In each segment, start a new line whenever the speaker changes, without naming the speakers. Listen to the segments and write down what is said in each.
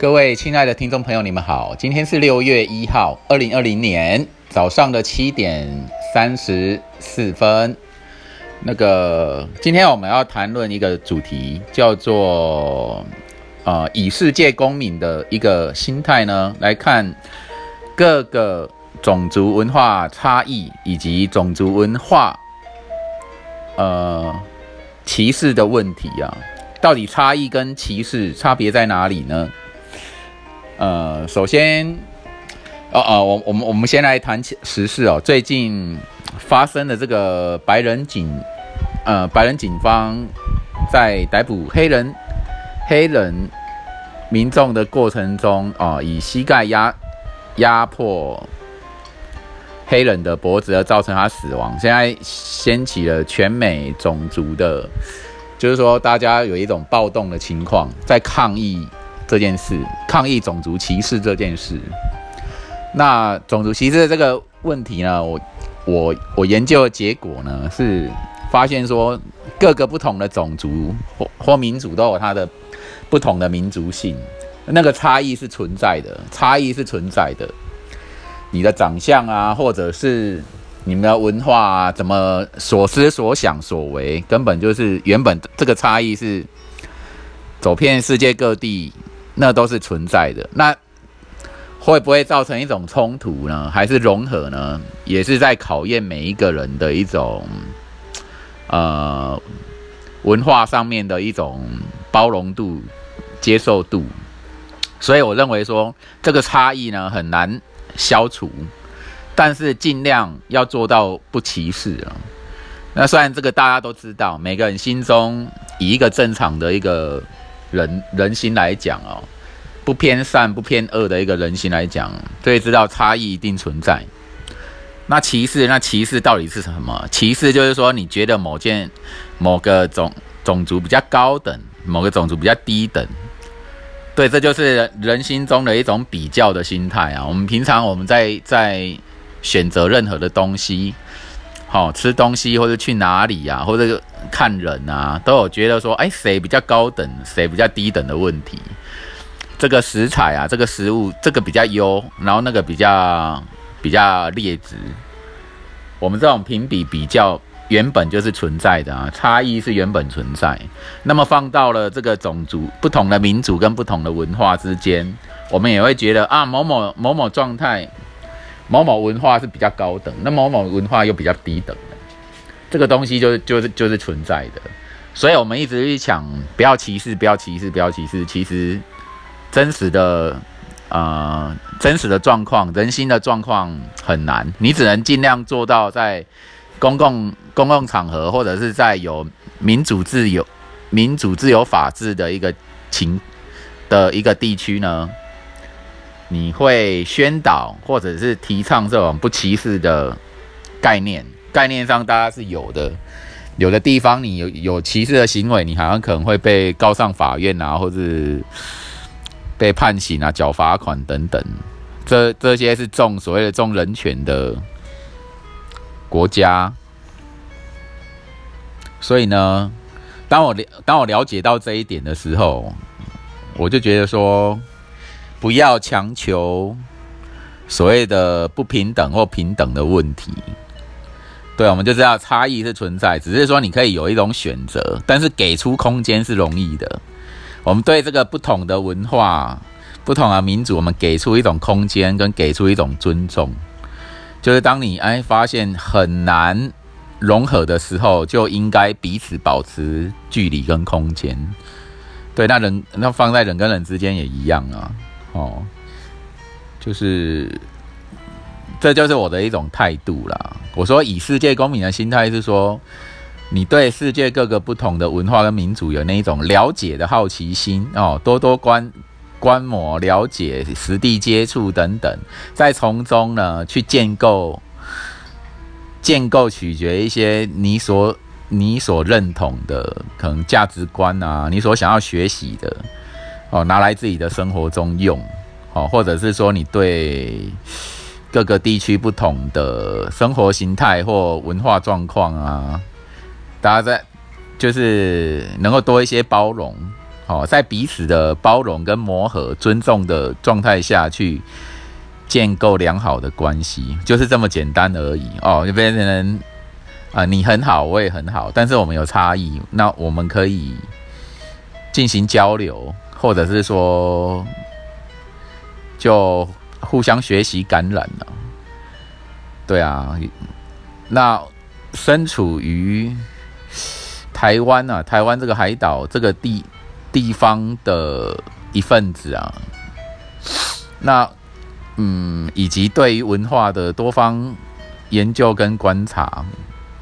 各位亲爱的听众朋友，你们好，今天是六月一号，二零二零年早上的七点三十四分。那个，今天我们要谈论一个主题，叫做呃，以世界公民的一个心态呢，来看各个种族文化差异以及种族文化呃歧视的问题啊，到底差异跟歧视差别在哪里呢？呃，首先，哦哦，我我们我们先来谈时事哦，最近。发生的这个白人警，呃，白人警方在逮捕黑人黑人民众的过程中，啊，以膝盖压压迫黑人的脖子而造成他死亡。现在掀起了全美种族的，就是说大家有一种暴动的情况，在抗议这件事，抗议种族歧视这件事。那种族歧视的这个问题呢，我。我我研究的结果呢，是发现说各个不同的种族或或民族都有它的不同的民族性，那个差异是存在的，差异是存在的。你的长相啊，或者是你们的文化啊，怎么所思所想所为，根本就是原本这个差异是走遍世界各地，那都是存在的。那会不会造成一种冲突呢？还是融合呢？也是在考验每一个人的一种，呃，文化上面的一种包容度、接受度。所以我认为说，这个差异呢很难消除，但是尽量要做到不歧视啊。那虽然这个大家都知道，每个人心中以一个正常的一个人人心来讲哦。不偏善不偏恶的一个人心来讲，所以知道差异一定存在。那歧视，那歧视到底是什么？歧视就是说，你觉得某件、某个种种族比较高等，某个种族比较低等。对，这就是人心中的一种比较的心态啊。我们平常我们在在选择任何的东西，好吃东西或者去哪里呀，或者看人啊，都有觉得说，哎，谁比较高等，谁比较低等的问题。这个食材啊，这个食物，这个比较优，然后那个比较比较劣质。我们这种评比比较原本就是存在的啊，差异是原本存在。那么放到了这个种族不同的民族跟不同的文化之间，我们也会觉得啊，某某某某状态，某某文化是比较高等，那某某文化又比较低等的。这个东西就是就是就是存在的。所以我们一直去讲不要歧视，不要歧视，不要歧视，其实。真实的，呃，真实的状况，人心的状况很难，你只能尽量做到在公共公共场合，或者是在有民主自由、民主自由法治的一个情的一个地区呢，你会宣导或者是提倡这种不歧视的概念，概念上大家是有的，有的地方你有有歧视的行为，你好像可能会被告上法院啊，或者。被判刑啊，缴罚款等等，这这些是重所谓的重人权的国家。所以呢，当我了当我了解到这一点的时候，我就觉得说，不要强求所谓的不平等或平等的问题。对，我们就知道差异是存在，只是说你可以有一种选择，但是给出空间是容易的。我们对这个不同的文化、不同的民族，我们给出一种空间，跟给出一种尊重。就是当你哎发现很难融合的时候，就应该彼此保持距离跟空间。对，那人那放在人跟人之间也一样啊。哦，就是这就是我的一种态度啦。我说以世界公民的心态是说。你对世界各个不同的文化跟民族有那一种了解的好奇心哦，多多观观摩、了解、实地接触等等，再从中呢去建构、建构、取决一些你所你所认同的可能价值观啊，你所想要学习的哦，拿来自己的生活中用哦，或者是说你对各个地区不同的生活形态或文化状况啊。大家在就是能够多一些包容，哦，在彼此的包容跟磨合、尊重的状态下去建构良好的关系，就是这么简单而已哦。就变成啊，你很好，我也很好，但是我们有差异，那我们可以进行交流，或者是说就互相学习感染了。对啊，那身处于台湾啊，台湾这个海岛这个地。地方的一份子啊，那嗯，以及对于文化的多方研究跟观察，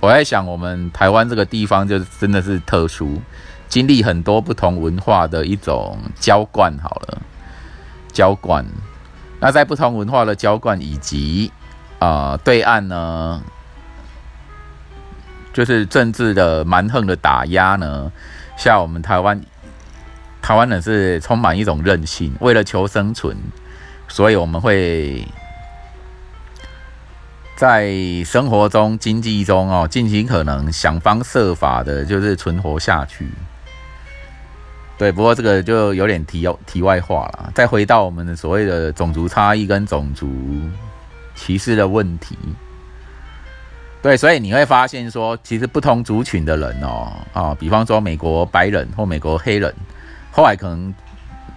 我在想，我们台湾这个地方就真的是特殊，经历很多不同文化的一种浇灌。好了，浇灌。那在不同文化的浇灌以及啊对岸呢，就是政治的蛮横的打压呢，像我们台湾。台湾人是充满一种韧性，为了求生存，所以我们会在生活中、经济中哦，尽尽可能想方设法的，就是存活下去。对，不过这个就有点题题外话了。再回到我们的所谓的种族差异跟种族歧视的问题，对，所以你会发现说，其实不同族群的人哦，啊，比方说美国白人或美国黑人。后来可能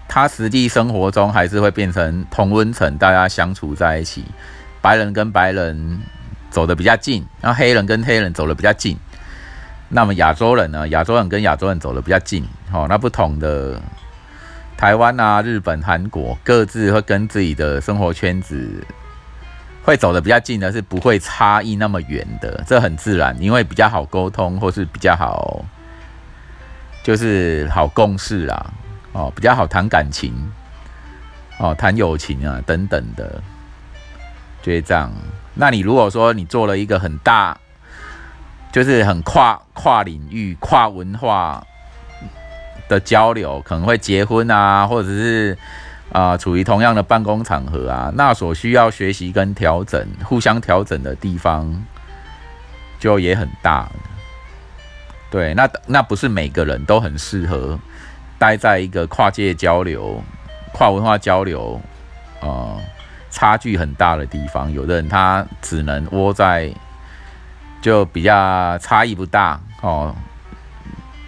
他实际生活中还是会变成同温层，大家相处在一起，白人跟白人走的比较近，然后黑人跟黑人走的比较近。那么亚洲人呢？亚洲人跟亚洲人走的比较近。好，那不同的台湾啊、日本、韩国各自会跟自己的生活圈子会走的比较近的，是不会差异那么远的，这很自然，因为比较好沟通，或是比较好。就是好共事啦，哦，比较好谈感情，哦，谈友情啊等等的，就是这样。那你如果说你做了一个很大，就是很跨跨领域、跨文化的交流，可能会结婚啊，或者是啊处于同样的办公场合啊，那所需要学习跟调整、互相调整的地方，就也很大。对，那那不是每个人都很适合待在一个跨界交流、跨文化交流，呃，差距很大的地方。有的人他只能窝在就比较差异不大哦，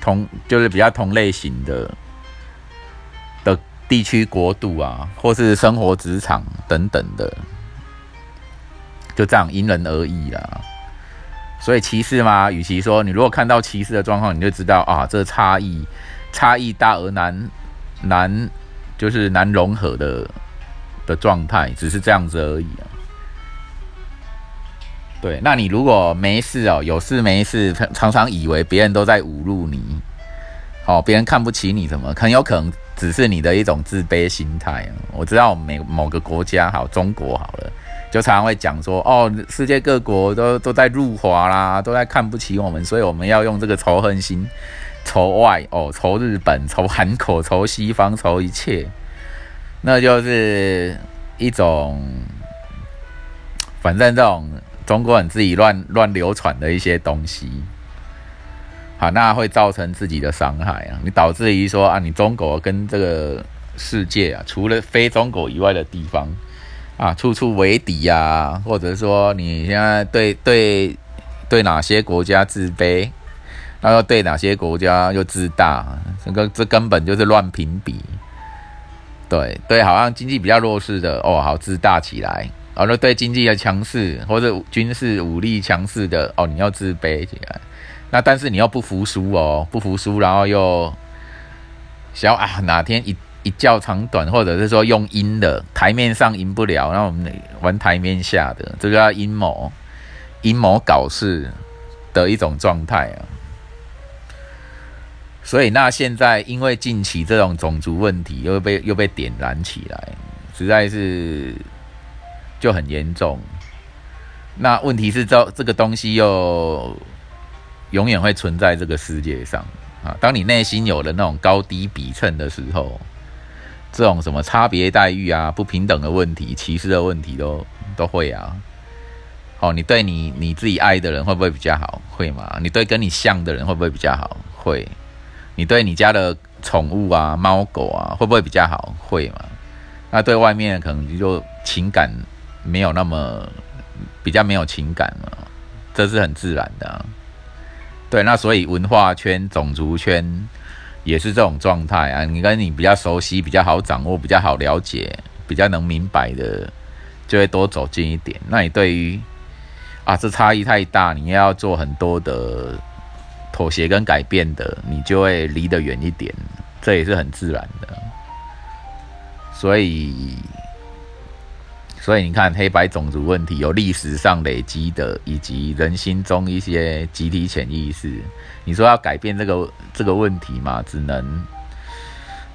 同就是比较同类型的的地区国度啊，或是生活职场等等的，就这样因人而异啦。所以歧视嘛，与其说你如果看到歧视的状况，你就知道啊，这差异差异大而难难，就是难融合的的状态，只是这样子而已啊。对，那你如果没事哦，有事没事，常常以为别人都在侮辱你，好，别人看不起你，什么很有可能只是你的一种自卑心态。我知道每某个国家好，中国好了。就常常会讲说，哦，世界各国都都在入华啦，都在看不起我们，所以我们要用这个仇恨心，仇外哦，仇日本，仇韩国，仇西方，仇一切，那就是一种，反正这种中国人自己乱乱流传的一些东西，好，那会造成自己的伤害啊，你导致于说啊，你中国跟这个世界啊，除了非中国以外的地方。啊，处处为敌呀，或者说你现在对对对哪些国家自卑，然后对哪些国家又自大，这个这根本就是乱评比。对对，好像经济比较弱势的哦，好自大起来；，然后对经济的强势或者军事武力强势的哦，你要自卑起来。那但是你又不服输哦，不服输，然后又想要啊，哪天一。一较长短，或者是说用阴的台面上赢不了，那我们玩台面下的，这个叫阴谋，阴谋搞事的一种状态啊。所以那现在因为近期这种种族问题又被又被点燃起来，实在是就很严重。那问题是这这个东西又永远会存在这个世界上啊。当你内心有了那种高低比称的时候。这种什么差别待遇啊、不平等的问题、歧视的问题都都会啊。哦，你对你你自己爱的人会不会比较好？会吗？你对跟你像的人会不会比较好？会。你对你家的宠物啊，猫狗啊，会不会比较好？会嘛？那对外面可能就情感没有那么比较没有情感了，这是很自然的。对，那所以文化圈、种族圈也是这种状态啊。你跟你比较熟悉、比较好掌握、比较好了解、比较能明白的，就会多走近一点。那你对于啊，这差异太大，你要做很多的妥协跟改变的，你就会离得远一点，这也是很自然的。所以。所以你看，黑白种族问题有历史上累积的，以及人心中一些集体潜意识。你说要改变这个这个问题嘛？只能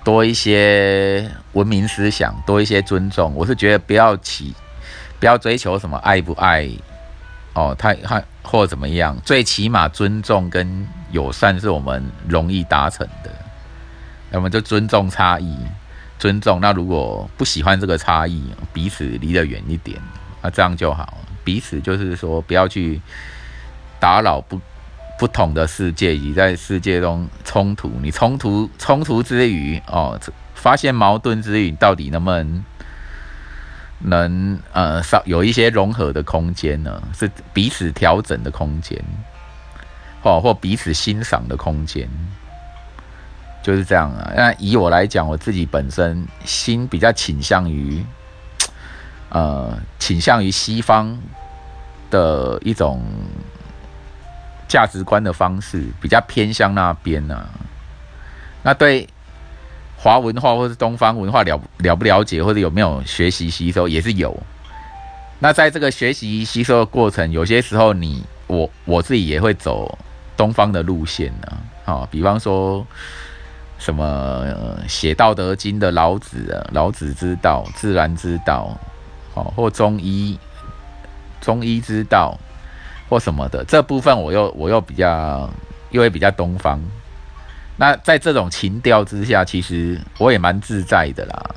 多一些文明思想，多一些尊重。我是觉得不要起，不要追求什么爱不爱哦，太太或怎么样，最起码尊重跟友善是我们容易达成的。那么就尊重差异。尊重，那如果不喜欢这个差异，彼此离得远一点，那这样就好。彼此就是说，不要去打扰不不同的世界，以及在世界中冲突。你冲突冲突之余，哦，发现矛盾之余，到底能不能能呃少有一些融合的空间呢？是彼此调整的空间，或或彼此欣赏的空间。就是这样啊。那以我来讲，我自己本身心比较倾向于，呃，倾向于西方的一种价值观的方式，比较偏向那边呢。那对华文化或是东方文化了了不了解，或者有没有学习吸收，也是有。那在这个学习吸收的过程，有些时候你我我自己也会走东方的路线呢。好，比方说。什么写《道德经》的老子啊，老子之道，自然之道，哦，或中医，中医之道，或什么的，这部分我又我又比较，又会比较东方。那在这种情调之下，其实我也蛮自在的啦。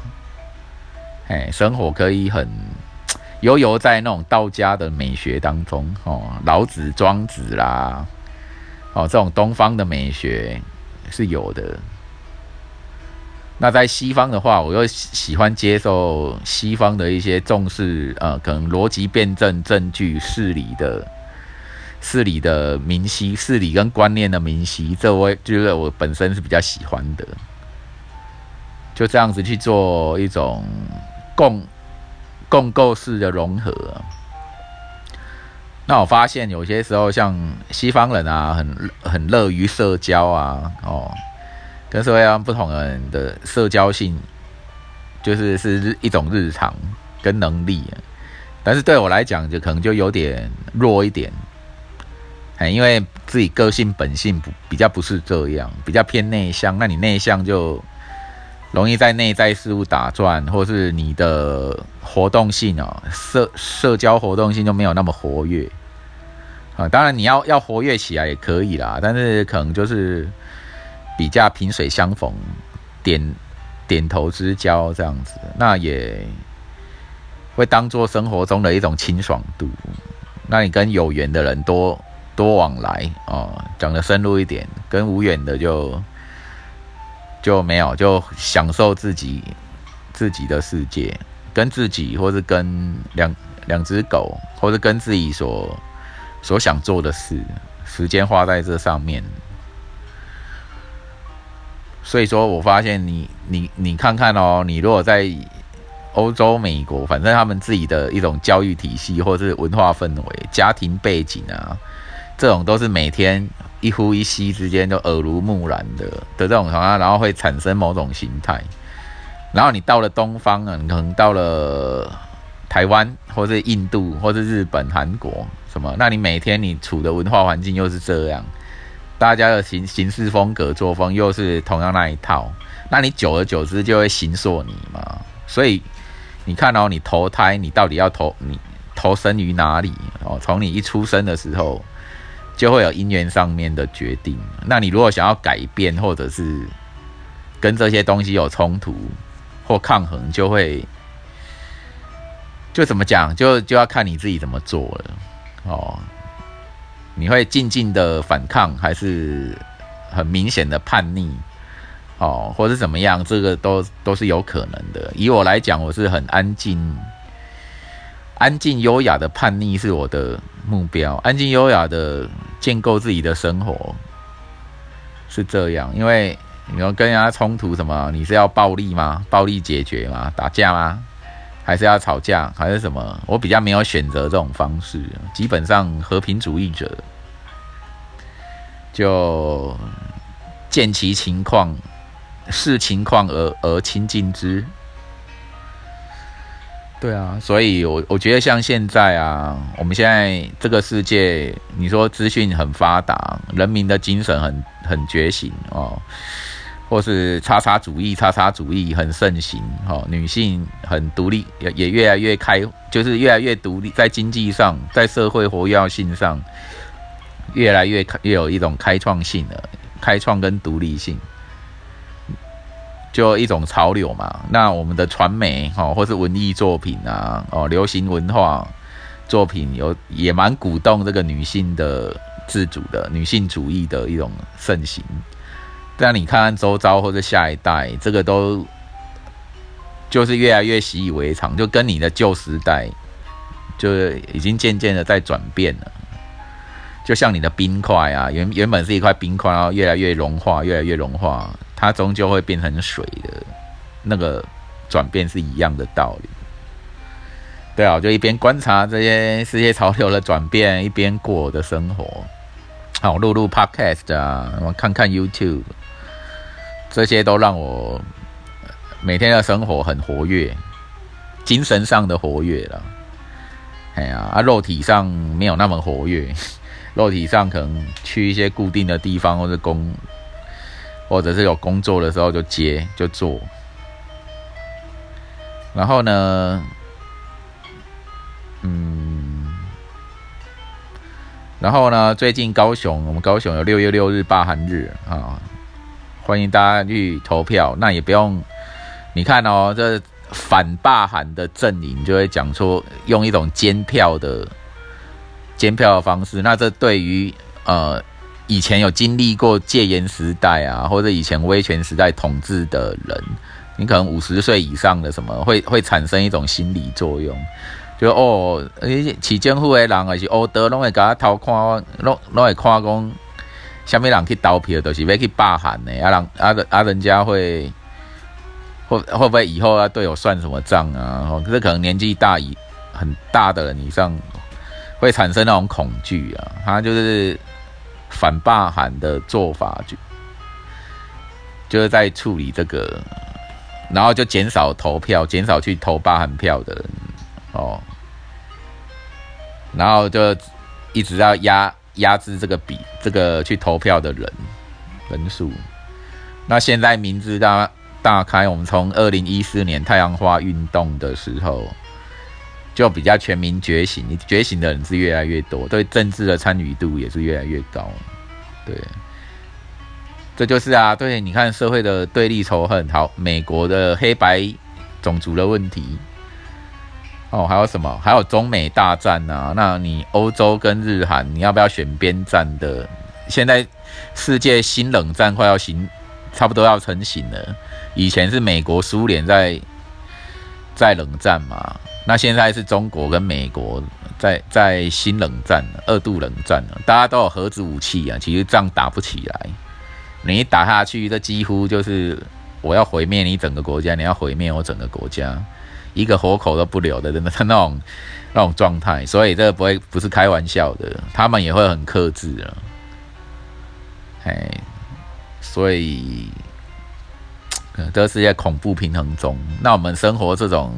哎，生活可以很悠游在那种道家的美学当中，哦，老子、庄子啦，哦，这种东方的美学是有的。那在西方的话，我又喜欢接受西方的一些重视，呃，可能逻辑辩证、证据、事理的、事理的明晰、事理跟观念的明晰，这我觉得我本身是比较喜欢的。就这样子去做一种共共构式的融合。那我发现有些时候，像西方人啊，很很乐于社交啊，哦。跟社会上不同人的社交性，就是是一种日常跟能力，但是对我来讲，就可能就有点弱一点，哎，因为自己个性本性不比较不是这样，比较偏内向，那你内向就容易在内在事物打转，或是你的活动性哦，社社交活动性就没有那么活跃啊。当然你要要活跃起来也可以啦，但是可能就是。比较萍水相逢，点点头之交这样子，那也会当做生活中的一种清爽度。那你跟有缘的人多多往来哦，讲的深入一点，跟无缘的就就没有，就享受自己自己的世界，跟自己，或是跟两两只狗，或是跟自己所所想做的事，时间花在这上面。所以说我发现你你你看看哦，你如果在欧洲、美国，反正他们自己的一种教育体系或是文化氛围、家庭背景啊，这种都是每天一呼一吸之间就耳濡目染的的这种情况，然后会产生某种形态。然后你到了东方啊，你可能到了台湾或是印度或是日本、韩国什么，那你每天你处的文化环境又是这样。大家的行行事风格作风又是同样那一套，那你久而久之就会形塑你嘛。所以你看哦，你投胎，你到底要投你投生于哪里哦？从你一出生的时候，就会有姻缘上面的决定。那你如果想要改变，或者是跟这些东西有冲突或抗衡，就会就怎么讲，就就要看你自己怎么做了哦。你会静静的反抗，还是很明显的叛逆，哦，或者怎么样，这个都都是有可能的。以我来讲，我是很安静、安静优雅的叛逆是我的目标，安静优雅的建构自己的生活是这样。因为你要跟人家冲突什么，你是要暴力吗？暴力解决吗？打架吗？还是要吵架？还是什么？我比较没有选择这种方式，基本上和平主义者就见其情况。视情况而而亲近之，对啊，所以我我觉得像现在啊，我们现在这个世界，你说资讯很发达，人民的精神很很觉醒哦，或是叉叉主义、叉叉主义很盛行哦，女性很独立，也也越来越开，就是越来越独立，在经济上，在社会活跃性上，越来越，越有一种开创性的开创跟独立性。就一种潮流嘛，那我们的传媒哈，或是文艺作品啊，哦，流行文化作品有也蛮鼓动这个女性的自主的女性主义的一种盛行。但你看看周遭或者下一代，这个都就是越来越习以为常，就跟你的旧时代就已经渐渐的在转变了。就像你的冰块啊，原原本是一块冰块，然后越来越融化，越来越融化。它终究会变成水的，那个转变是一样的道理。对啊，我就一边观察这些世界潮流的转变，一边过我的生活。好，录录 Podcast 啊，我看看 YouTube，这些都让我每天的生活很活跃，精神上的活跃了。哎呀，啊，肉体上没有那么活跃，肉体上可能去一些固定的地方或者工。或者是有工作的时候就接就做，然后呢，嗯，然后呢，最近高雄我们高雄有六月六日罢韩日啊，欢迎大家去投票。那也不用你看哦，这反罢韩的阵营就会讲说用一种监票的监票的方式，那这对于呃。以前有经历过戒严时代啊，或者以前威权时代统治的人，你可能五十岁以上的什么会会产生一种心理作用，就哦，诶，市政府的人还是欧德拢会甲他偷看，拢拢会看讲，虾米人去投票，都是要去罢韩的，啊人啊啊人家会会会不会以后要对我算什么账啊？哦可是可能年纪大以很大的人以上会产生那种恐惧啊，他就是。反罢韩的做法就就是在处理这个，然后就减少投票，减少去投罢韩票的人哦，然后就一直要压压制这个比这个去投票的人人数。那现在名字大大开，我们从二零一四年太阳花运动的时候。就比较全民觉醒，你觉醒的人是越来越多，对政治的参与度也是越来越高。对，这就是啊，对，你看社会的对立仇恨，好，美国的黑白种族的问题，哦，还有什么？还有中美大战啊？那你欧洲跟日韩，你要不要选边站的？现在世界新冷战快要形，差不多要成型了。以前是美国、苏联在在冷战嘛。那现在是中国跟美国在在新冷战二度冷战了，大家都有核子武器啊，其实仗打不起来。你一打下去，这几乎就是我要毁灭你整个国家，你要毁灭我整个国家，一个活口都不留的，真 的那种那种状态。所以这个不会不是开玩笑的，他们也会很克制了。哎，所以这是在恐怖平衡中。那我们生活这种。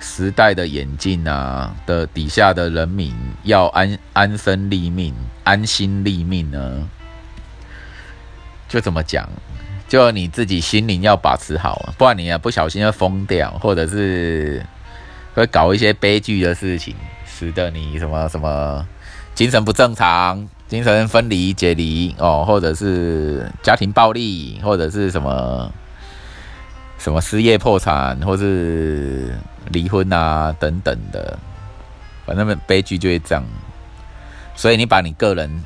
时代的演进啊的底下的人民要安安身立命、安心立命呢？就怎么讲？就你自己心灵要把持好，不然你也不小心会疯掉，或者是会搞一些悲剧的事情，使得你什么什么精神不正常、精神分离、解离哦，或者是家庭暴力，或者是什么什么失业破产，或是。离婚啊，等等的，反正悲剧就会这样。所以你把你个人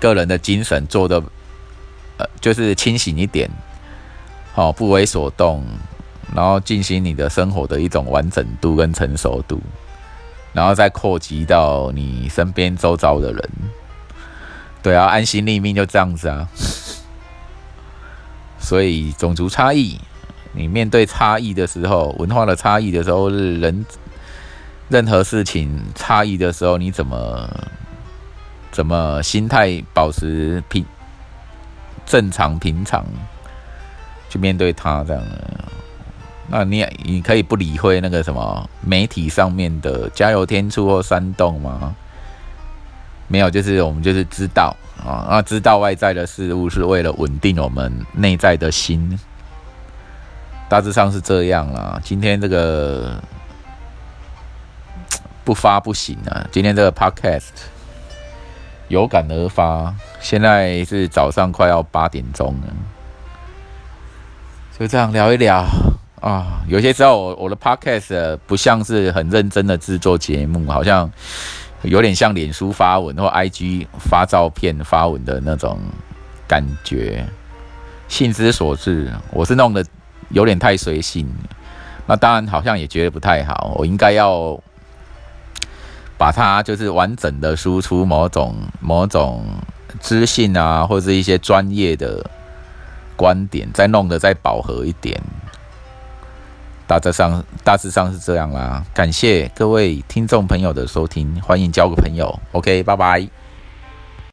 个人的精神做的，呃，就是清醒一点，好不为所动，然后进行你的生活的一种完整度跟成熟度，然后再扩及到你身边周遭的人。对啊，安心立命就这样子啊。所以种族差异，你面对差异的时候，文化的差异的时候，人任何事情差异的时候，你怎么怎么心态保持平正常平常？去面对他这样，那你你可以不理会那个什么媒体上面的加油添醋或煽动吗？没有，就是我们就是知道啊，那知道外在的事物是为了稳定我们内在的心，大致上是这样啦。今天这个不发不行啊，今天这个 podcast 有感而发，现在是早上快要八点钟了。就这样聊一聊啊，有些时候我我的 podcast 不像是很认真的制作节目，好像有点像脸书发文或 IG 发照片发文的那种感觉，性之所至，我是弄的有点太随性，那当然好像也觉得不太好，我应该要把它就是完整的输出某种某种知性啊，或者是一些专业的。观点再弄得再饱和一点，大致上大致上是这样啦。感谢各位听众朋友的收听，欢迎交个朋友。OK，拜拜。